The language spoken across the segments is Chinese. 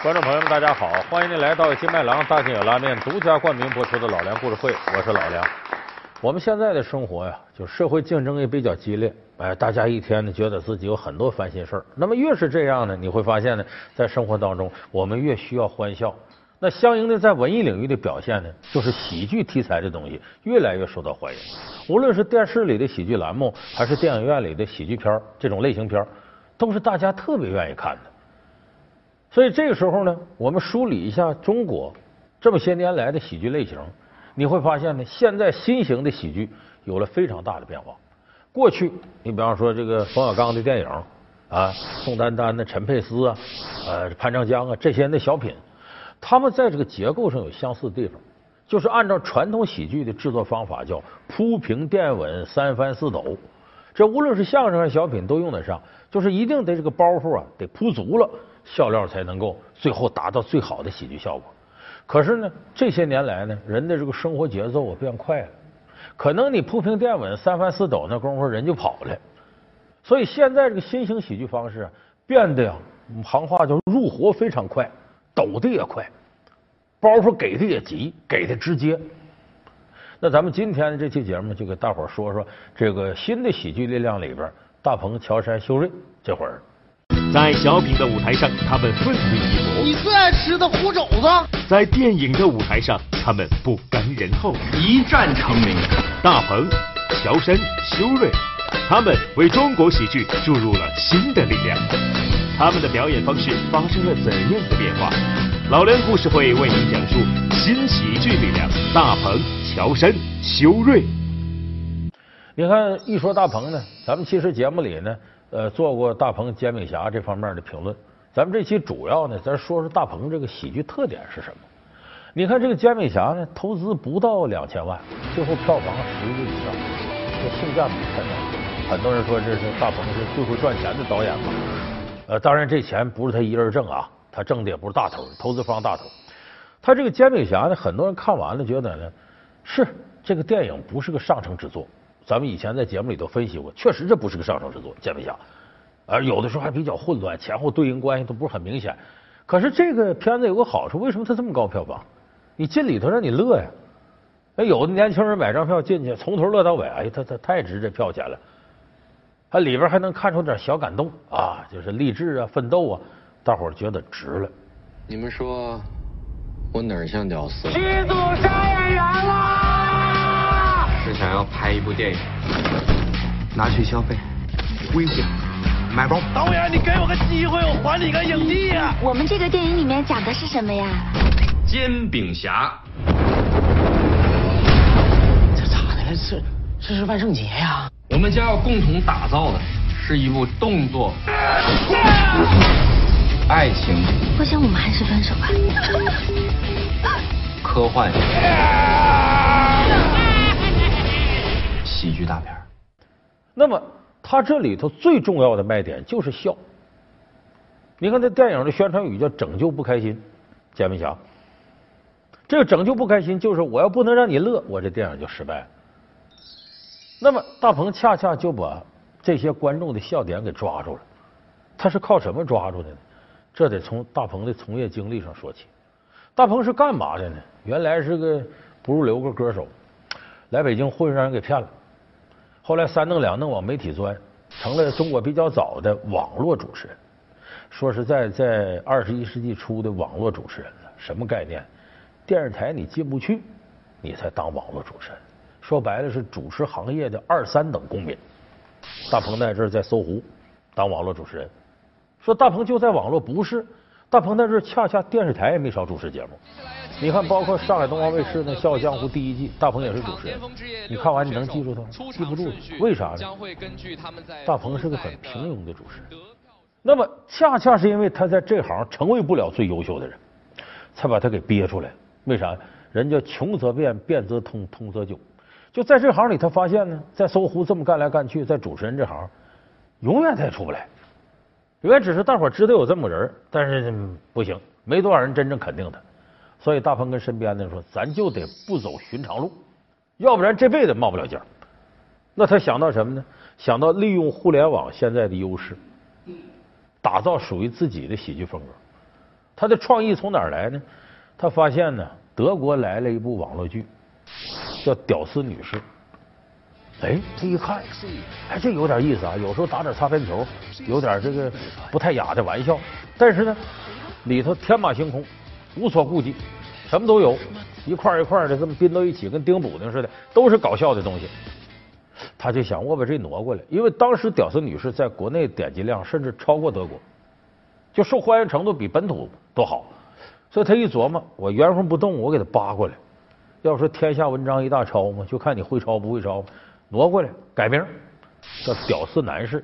观众朋友们，大家好！欢迎您来到金麦郎大金有拉面独家冠名播出的《老梁故事会》，我是老梁。我们现在的生活呀，就社会竞争也比较激烈，哎，大家一天呢觉得自己有很多烦心事儿。那么越是这样呢，你会发现呢，在生活当中我们越需要欢笑。那相应的，在文艺领域的表现呢，就是喜剧题材的东西越来越受到欢迎。无论是电视里的喜剧栏目，还是电影院里的喜剧片这种类型片，都是大家特别愿意看的。所以这个时候呢，我们梳理一下中国这么些年来的喜剧类型，你会发现呢，现在新型的喜剧有了非常大的变化。过去，你比方说这个冯小刚的电影啊，宋丹丹的、陈佩斯啊，呃，潘长江啊这些人的小品，他们在这个结构上有相似的地方，就是按照传统喜剧的制作方法，叫铺平垫稳、三翻四抖。这无论是相声还是小品都用得上，就是一定得这个包袱啊得铺足了。笑料才能够最后达到最好的喜剧效果。可是呢，这些年来呢，人的这个生活节奏啊变快了，可能你铺平垫稳、三翻四抖那功夫人就跑了。所以现在这个新型喜剧方式，变得呀，行话叫入活非常快，抖的也快，包袱给的也急，给的直接。那咱们今天的这期节目就给大伙说说这个新的喜剧力量里边，大鹏、乔杉、修睿这会儿。在小品的舞台上，他们奋力一搏。你最爱吃的糊肘子。在电影的舞台上，他们不甘人后，一战成名。大鹏、乔杉、修睿，他们为中国喜剧注入了新的力量。他们的表演方式发生了怎样的变化？老梁故事会为您讲述新喜剧力量：大鹏、乔杉、修睿。你看，一说大鹏呢，咱们其实节目里呢。呃，做过大鹏煎饼侠这方面的评论。咱们这期主要呢，咱说说大鹏这个喜剧特点是什么？你看这个煎饼侠呢，投资不到两千万，最后票房十亿以上，这性价比太高。很多人说这是大鹏是最会赚钱的导演嘛。呃，当然这钱不是他一人挣啊，他挣的也不是大头，投资方大头。他这个煎饼侠呢，很多人看完了觉得呢，是这个电影不是个上乘之作。咱们以前在节目里头分析过，确实这不是个上乘之作，煎饼侠，而有的时候还比较混乱，前后对应关系都不是很明显。可是这个片子有个好处，为什么它这么高票房？你进里头让你乐呀！那，有的年轻人买张票进去，从头乐到尾，哎，他他太值这票钱了。他里边还能看出点小感动啊，就是励志啊、奋斗啊，大伙儿觉得值了。你们说我哪儿像屌丝？剧组杀演员了！是想要拍一部电影，拿去消费，危险，买包。导演，你给我个机会，我还你个影帝啊！我们这个电影里面讲的是什么呀？煎饼侠。这咋的了？这这是万圣节呀！我们将要共同打造的是一部动作、爱情。我想我们还是分手吧。科幻。喜剧大片，那么他这里头最重要的卖点就是笑。你看这电影的宣传语叫“拯救不开心”，煎饼侠。这个“拯救不开心”就是我要不能让你乐，我这电影就失败了。那么大鹏恰恰就把这些观众的笑点给抓住了。他是靠什么抓住的呢？这得从大鹏的从业经历上说起。大鹏是干嘛的呢？原来是个不入流个歌手，来北京混，让人给骗了。后来三弄两弄往媒体钻，成了中国比较早的网络主持人。说实在，在二十一世纪初的网络主持人呢，什么概念？电视台你进不去，你才当网络主持人。说白了是主持行业的二三等公民。大鹏在这儿在搜狐当网络主持人。说大鹏就在网络不是？大鹏在这儿恰恰电视台也没少主持节目。你看，包括上海东方卫视那《笑傲江湖》第一季，大鹏也是主持人。你看完你能记住他吗？记不住，为啥呢？大鹏是个很平庸的主持人。那么，恰恰是因为他在这行成为不了最优秀的人，才把他给憋出来。为啥？人家穷则变，变则通，通则久。就在这行里，他发现呢，在搜狐这么干来干去，在主持人这行，永远他也出不来。永远只是大伙知道有这么个人，但是不行，没多少人真正肯定他。所以大鹏跟身边的人说：“咱就得不走寻常路，要不然这辈子冒不了尖。”那他想到什么呢？想到利用互联网现在的优势，打造属于自己的喜剧风格。他的创意从哪儿来呢？他发现呢，德国来了一部网络剧，叫《屌丝女士》。哎，这一看，哎，这有点意思啊！有时候打点擦边球，有点这个不太雅的玩笑，但是呢，里头天马行空，无所顾忌，什么都有，一块一块的这么拼到一起，跟钉补丁似的，都是搞笑的东西。他就想，我把这挪过来，因为当时《屌丝女士》在国内点击量甚至超过德国，就受欢迎程度比本土都好，所以他一琢磨，我原封不动，我给他扒过来。要说天下文章一大抄嘛，就看你会抄不会抄。挪过来改名叫“屌丝男士”，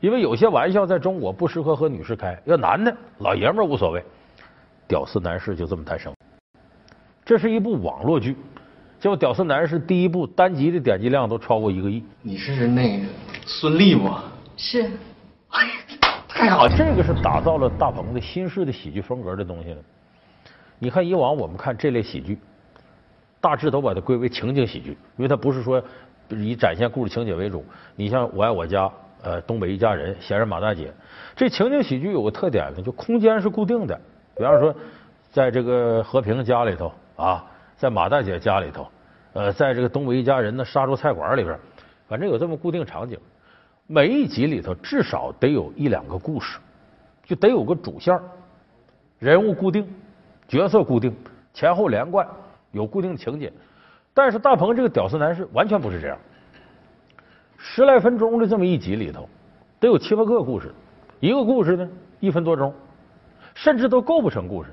因为有些玩笑在中国不适合和女士开，要男的老爷们儿无所谓，“屌丝男士”就这么诞生。这是一部网络剧，结果“屌丝男士”第一部单集的点击量都超过一个亿。你是那个孙俪吗？是。哎呀，太好！这个是打造了大鹏的新式的喜剧风格的东西了。你看以往我们看这类喜剧，大致都把它归为情景喜剧，因为它不是说。以展现故事情节为主，你像《我爱我家》呃，《东北一家人》、《闲人马大姐》，这情景喜剧有个特点呢，就空间是固定的。比方说，在这个和平家里头啊，在马大姐家里头，呃，在这个东北一家人的杀猪菜馆里边，反正有这么固定场景。每一集里头至少得有一两个故事，就得有个主线，人物固定，角色固定，前后连贯，有固定的情节。但是大鹏这个屌丝男士完全不是这样，十来分钟的这么一集里头，得有七八个故事，一个故事呢一分多钟，甚至都构不成故事。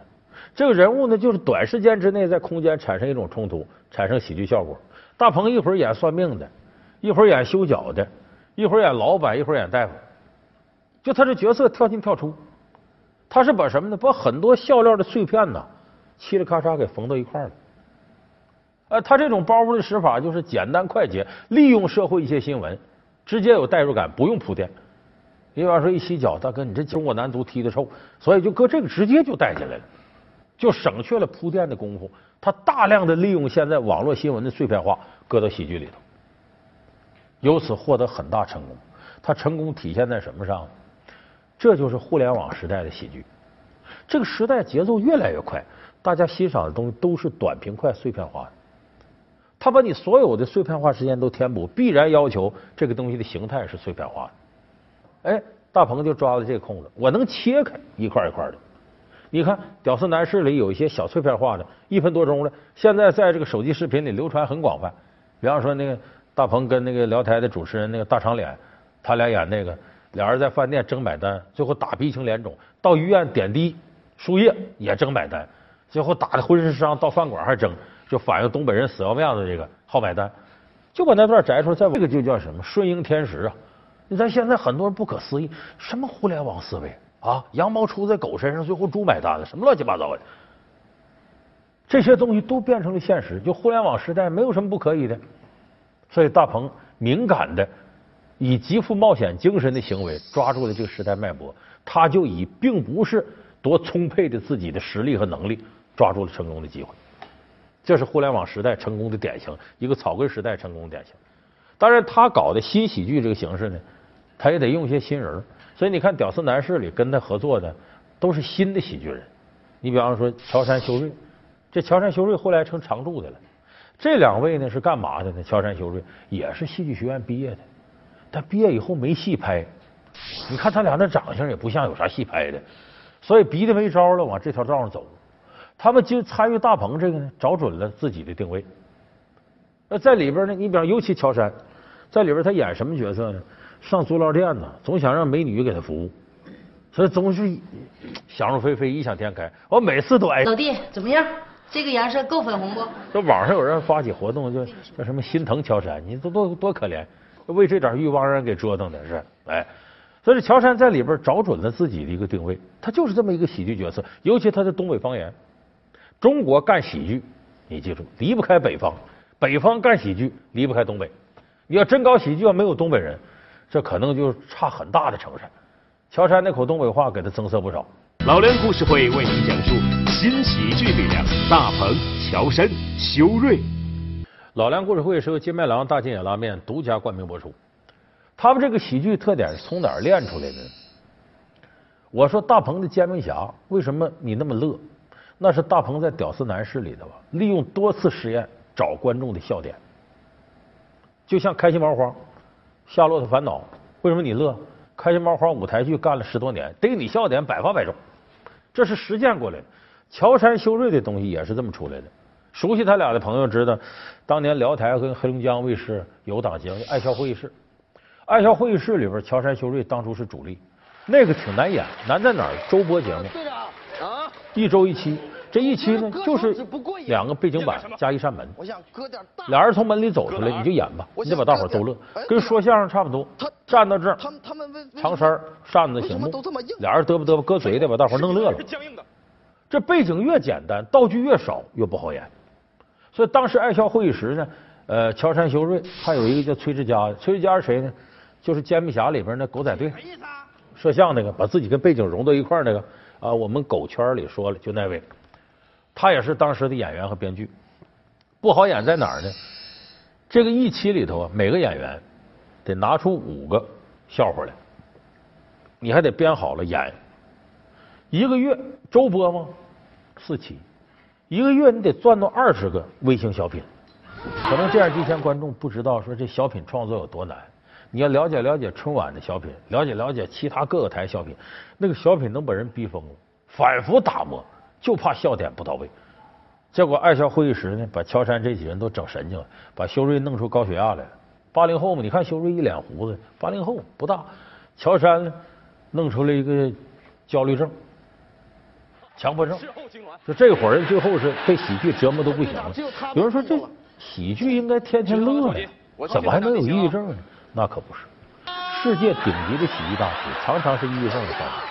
这个人物呢，就是短时间之内在空间产生一种冲突，产生喜剧效果。大鹏一会儿演算命的，一会儿演修脚的，一会儿演老板，一会儿演大夫，就他这角色跳进跳出，他是把什么呢？把很多笑料的碎片呢，嘁哩咔嚓给缝到一块儿了。呃，他这种包袱的使法就是简单快捷，利用社会一些新闻，直接有代入感，不用铺垫。你比方说一洗脚，大哥，你这中国男足踢的臭，所以就搁这个直接就带进来了，就省去了铺垫的功夫。他大量的利用现在网络新闻的碎片化，搁到喜剧里头，由此获得很大成功。他成功体现在什么上？这就是互联网时代的喜剧。这个时代节奏越来越快，大家欣赏的东西都是短平快、碎片化的。他把你所有的碎片化时间都填补，必然要求这个东西的形态是碎片化的。哎，大鹏就抓了这个空子，我能切开一块一块的。你看《屌丝男士》里有一些小碎片化的，一分多钟的，现在在这个手机视频里流传很广泛。比方说那个大鹏跟那个聊台的主持人那个大长脸，他俩演那个俩人在饭店争买单，最后打鼻青脸肿，到医院点滴输液也争买单，最后打的浑身伤，到饭馆还争。就反映东北人死要面子，这个好买单，就把那段摘出来，再这个就叫什么顺应天时啊！你看现在很多人不可思议，什么互联网思维啊？羊毛出在狗身上，最后猪买单了，什么乱七八糟的？这些东西都变成了现实。就互联网时代，没有什么不可以的。所以大鹏敏感的以极富冒险精神的行为抓住了这个时代脉搏，他就以并不是多充沛的自己的实力和能力抓住了成功的机会。这是互联网时代成功的典型，一个草根时代成功的典型。当然，他搞的新喜剧这个形式呢，他也得用一些新人。所以你看《屌丝男士》里跟他合作的都是新的喜剧人。你比方说乔杉修睿，这乔杉修睿后来成常驻的了。这两位呢是干嘛的呢？乔杉修睿也是戏剧学院毕业的，但毕业以后没戏拍。你看他俩那长相也不像有啥戏拍的，所以逼得没招了，往这条道上走。他们就参与大鹏这个呢，找准了自己的定位。那在里边呢，你比方尤其乔杉，在里边他演什么角色呢？上足疗店呢，总想让美女给他服务，所以总是想入非非，异想天开。我每次都哎。老弟，怎么样？这个颜色够粉红不？这网上有人发起活动，就叫什么心疼乔杉，你都多多可怜，为这点欲望让人给折腾的是。哎，所以乔杉在里边找准了自己的一个定位，他就是这么一个喜剧角色，尤其他的东北方言。中国干喜剧，你记住离不开北方；北方干喜剧离不开东北。你要真搞喜剧，要没有东北人，这可能就差很大的成分。乔杉那口东北话给他增色不少。老梁故事会为您讲述新喜剧力量：大鹏、乔杉、修睿。老梁故事会是由金麦郎大金眼拉面独家冠名播出。他们这个喜剧特点是从哪儿练出来的？我说大鹏的煎饼侠为什么你那么乐？那是大鹏在《屌丝男士》里头啊，利用多次实验找观众的笑点。就像开心麻花、夏洛特烦恼，为什么你乐？开心麻花舞台剧干了十多年，逮你笑点百发百中，这是实践过来的。乔杉修睿的东西也是这么出来的。熟悉他俩的朋友知道，当年辽台跟黑龙江卫视有档节目《爱笑会议室》，《爱笑会议室》里边，乔杉修睿当初是主力，那个挺难演，难在哪儿？周播节目，啊，一周一期，这一期呢就是两个背景板加一扇门，俩人从门里走出来，你就演吧，你得把大伙逗乐，跟说相声差不多。站到这儿，长衫扇子醒目，俩人嘚啵嘚啵搁嘴得把大伙弄乐了。这背景越简单，道具越少，越不好演。所以当时爱笑会议室呢，呃，乔杉修睿还有一个叫崔志佳，崔志佳是谁呢？就是煎饼侠里边那狗仔队摄像那个，把自己跟背景融到一块那个啊，我们狗圈里说了，就那位，他也是当时的演员和编剧，不好演在哪儿呢？这个一期里头啊，每个演员得拿出五个笑话来，你还得编好了演，一个月周播吗？四期。一个月你得赚到二十个微型小品，可能电视机前观众不知道说这小品创作有多难。你要了解了解春晚的小品，了解了解其他各个台小品，那个小品能把人逼疯了，反复打磨，就怕笑点不到位。结果爱笑会议室呢，把乔杉这几人都整神经了，把修睿弄出高血压来了。八零后嘛，你看修睿一脸胡子，八零后不大。乔杉呢，弄出了一个焦虑症。强迫症，就这伙人最后是被喜剧折磨都不行了。有人说这喜剧应该天天乐呀，怎么还能有抑郁症呢？那可不是，世界顶级的喜剧大师常常是抑郁症的患者。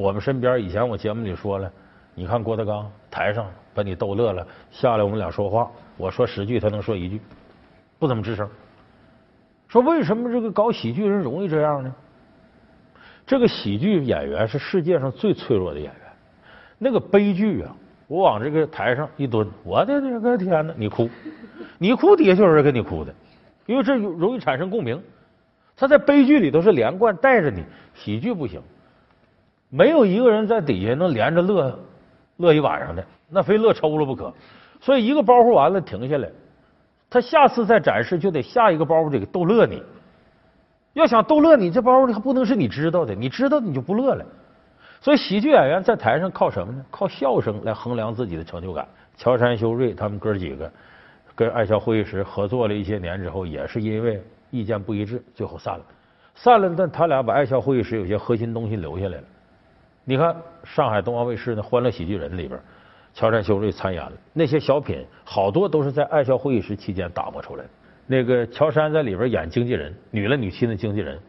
我们身边以前我节目里说了，你看郭德纲台上把你逗乐了，下来我们俩说话，我说十句他能说一句，不怎么吱声。说为什么这个搞喜剧人容易这样呢？这个喜剧演员是世界上最脆弱的演员。那个悲剧啊，我往这个台上一蹲，我的这个天哪！你哭，你哭底下就有人跟你哭的，因为这容易产生共鸣。他在悲剧里头是连贯带着你，喜剧不行，没有一个人在底下能连着乐乐一晚上的，那非乐抽了不可。所以一个包袱完了停下来，他下次再展示就得下一个包袱得逗乐你。要想逗乐你，这包里还不能是你知道的，你知道你就不乐了。所以喜剧演员在台上靠什么呢？靠笑声来衡量自己的成就感。乔杉修睿他们哥几个跟爱笑会议室合作了一些年之后，也是因为意见不一致，最后散了。散了，但他俩把爱笑会议室有些核心东西留下来了。你看上海东方卫视的《欢乐喜剧人》里边，乔杉修睿参演了那些小品，好多都是在爱笑会议室期间打磨出来的。那个乔杉在里边演经纪人，女了女亲的经纪人。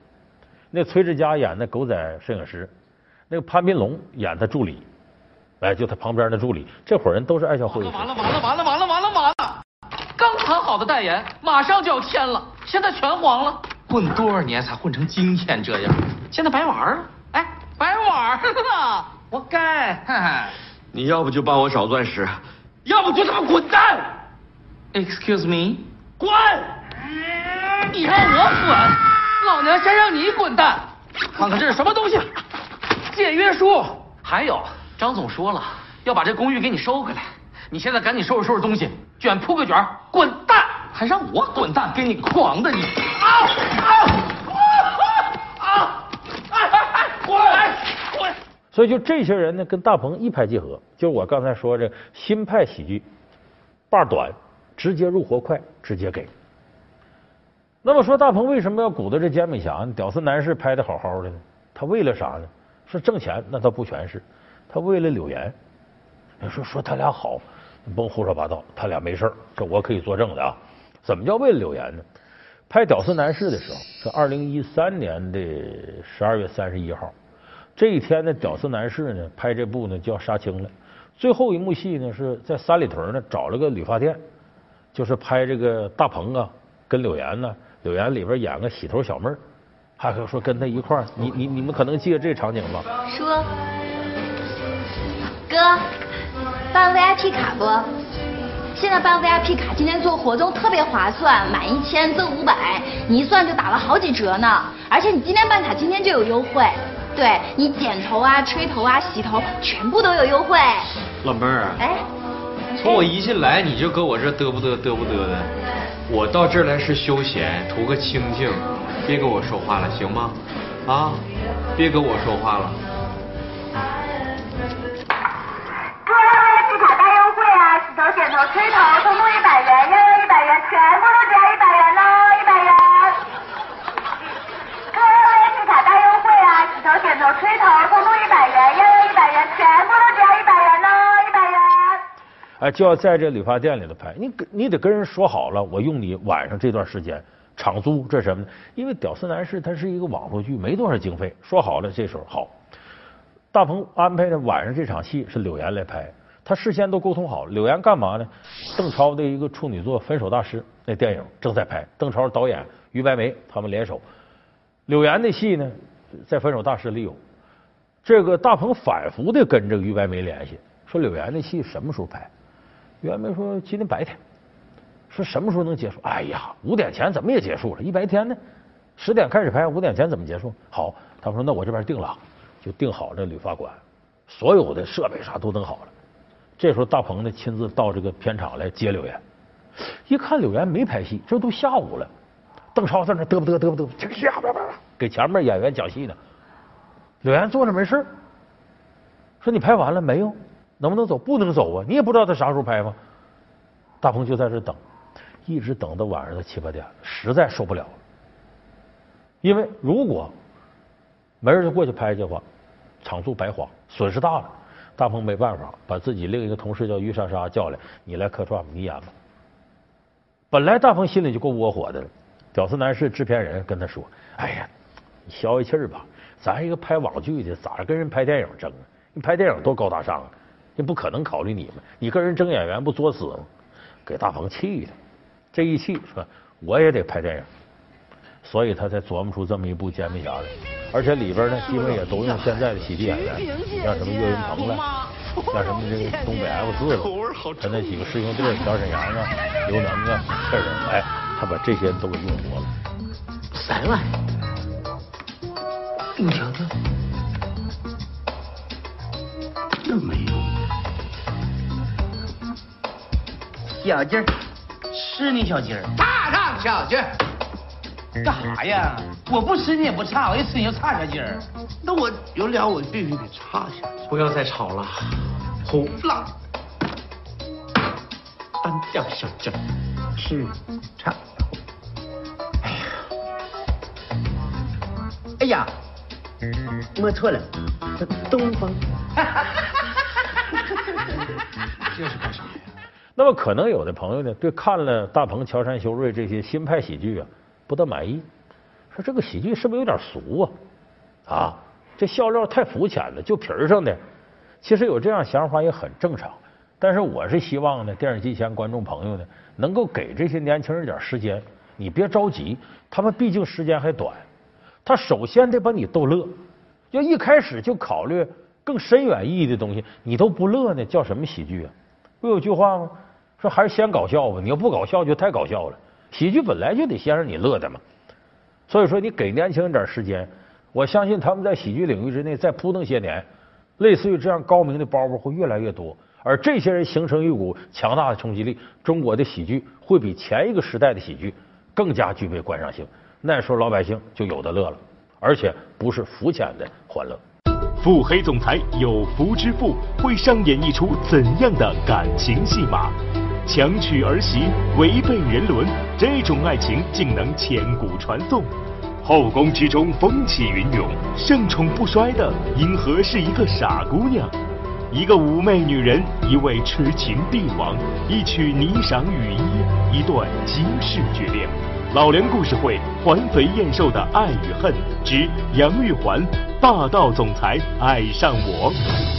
那崔志佳演的狗仔摄影师，那个潘斌龙演他助理，哎，就他旁边的助理。这伙人都是爱笑会议室。完了完了完了完了完了完了！刚谈好的代言马上就要签了，现在全黄了。混多少年才混成今天这样？现在白玩了？哎，白玩了，活该！你要不就帮我找钻石，要不就他妈滚蛋！Excuse me。滚！你让我滚，老娘先让你滚蛋！看看这是什么东西？解约书。还有，张总说了要把这公寓给你收回来，你现在赶紧收拾收拾东西，卷铺个卷，滚蛋！还让我滚蛋？给你狂的你！啊啊！滚滚！所以就这些人呢，跟大鹏一拍即合，就我刚才说这新派喜剧，把短。直接入活快，直接给。那么说大鹏为什么要鼓捣这煎饼侠呢？屌丝男士拍的好好的呢？他为了啥呢？是挣钱？那倒不全是。他为了柳岩。你说说他俩好，你甭胡说八道。他俩没事这我可以作证的啊。怎么叫为了柳岩呢？拍屌丝男士的时候是二零一三年的十二月三十一号。这一天呢，屌丝男士呢拍这部呢就要杀青了。最后一幕戏呢是在三里屯呢找了个理发店。就是拍这个大鹏啊，跟柳岩呢，柳岩里边演个洗头小妹儿，还有说跟他一块儿，你你你们可能记得这场景吧？说，哥，办 VIP 卡不？现在办 VIP 卡今天做活动特别划算，满一千赠五百，你一算就打了好几折呢。而且你今天办卡，今天就有优惠。对你剪头啊、吹头啊、洗头，全部都有优惠。老妹儿，哎，从我一进来你就搁我这嘚不嘚嘚不嘚的，我到这儿来是休闲，图个清静，别跟我说话了，行吗？啊，别跟我说话了。头、剪头、吹头，通通一百元，要要一百元，全部都只要一百元喽，一百元。各位皮卡大优惠啊，洗头、剪头、吹头，通通一百元，要要一百元，全部都只要一百元喽，一百元。哎，就要在这理发店里头拍，你跟你得跟人说好了，我用你晚上这段时间。场租这什么呢？因为《屌丝男士》它是一个网络剧，没多少经费。说好了，这时候好，大鹏安排的晚上这场戏是柳岩来拍，他事先都沟通好了。柳岩干嘛呢？邓超的一个处女作《分手大师》那电影正在拍，邓超导演，于白眉他们联手。柳岩的戏呢，在《分手大师》里有。这个大鹏反复的跟这个于白眉联系，说柳岩的戏什么时候拍？于白眉说今天白天。说什么时候能结束？哎呀，五点前怎么也结束了，一白天呢？十点开始拍，五点前怎么结束？好，他们说那我这边定了，就定好这理发馆，所有的设备啥都弄好了。这时候大鹏呢亲自到这个片场来接柳岩，一看柳岩没拍戏，这都下午了，邓超在那嘚啵嘚嘚不嘚，这个下边边给前面演员讲戏呢。柳岩坐那没事，说你拍完了没有？能不能走？不能走啊！你也不知道他啥时候拍吗？大鹏就在这等。一直等到晚上的七八点，实在受不了了。因为如果没人就过去拍去的话，场租白花，损失大了。大鹏没办法，把自己另一个同事叫于莎莎叫来，你来客串，你演吧。本来大鹏心里就够窝火的了。屌丝男士制片人跟他说：“哎呀，你消消气儿吧，咱一个拍网剧的，咋跟人拍电影争啊？你拍电影多高大上啊，你不可能考虑你们，你跟人争演员不作死吗？”给大鹏气的。这一气说我也得拍电影，所以他才琢磨出这么一部《煎饼侠》来，而且里边呢，基本也都用现在的喜剧演员，像什么岳云鹏了，像什么这个东北 F 四了，他那几个师兄弟小沈阳啊、刘能啊，这人哎，他把这些人都给用活了。三万，你瞧瞧，那没用，小鸡儿。是你小鸡儿，大上小鸡儿，干啥呀？我不吃你也不差，我一吃你就差小鸡儿。那我有俩我必须得差下去。不要再吵了，红了，单调小鸡儿，是差。哎呀，哎呀，摸错了，这东风。这是干啥呀？那么可能有的朋友呢，对看了大鹏、乔杉、修睿这些新派喜剧啊，不大满意，说这个喜剧是不是有点俗啊？啊，这笑料太肤浅了，就皮儿上的。其实有这样想法也很正常，但是我是希望呢，电视机前观众朋友呢，能够给这些年轻人点时间，你别着急，他们毕竟时间还短，他首先得把你逗乐，要一开始就考虑更深远意义的东西，你都不乐呢，叫什么喜剧啊？不有句话吗？说还是先搞笑吧，你要不搞笑就太搞笑了。喜剧本来就得先让你乐的嘛。所以说，你给年轻人点时间，我相信他们在喜剧领域之内再扑腾些年，类似于这样高明的包袱会越来越多。而这些人形成一股强大的冲击力，中国的喜剧会比前一个时代的喜剧更加具备观赏性。那时候老百姓就有的乐了，而且不是肤浅的欢乐。腹黑总裁有福之妇会上演一出怎样的感情戏码？强娶儿媳，违背人伦，这种爱情竟能千古传颂。后宫之中风起云涌，盛宠不衰的，因何是一个傻姑娘？一个妩媚女人，一位痴情帝王，一曲霓裳羽衣，一段惊世绝恋。老梁故事会，环肥燕瘦的爱与恨之杨玉环，霸道总裁爱上我。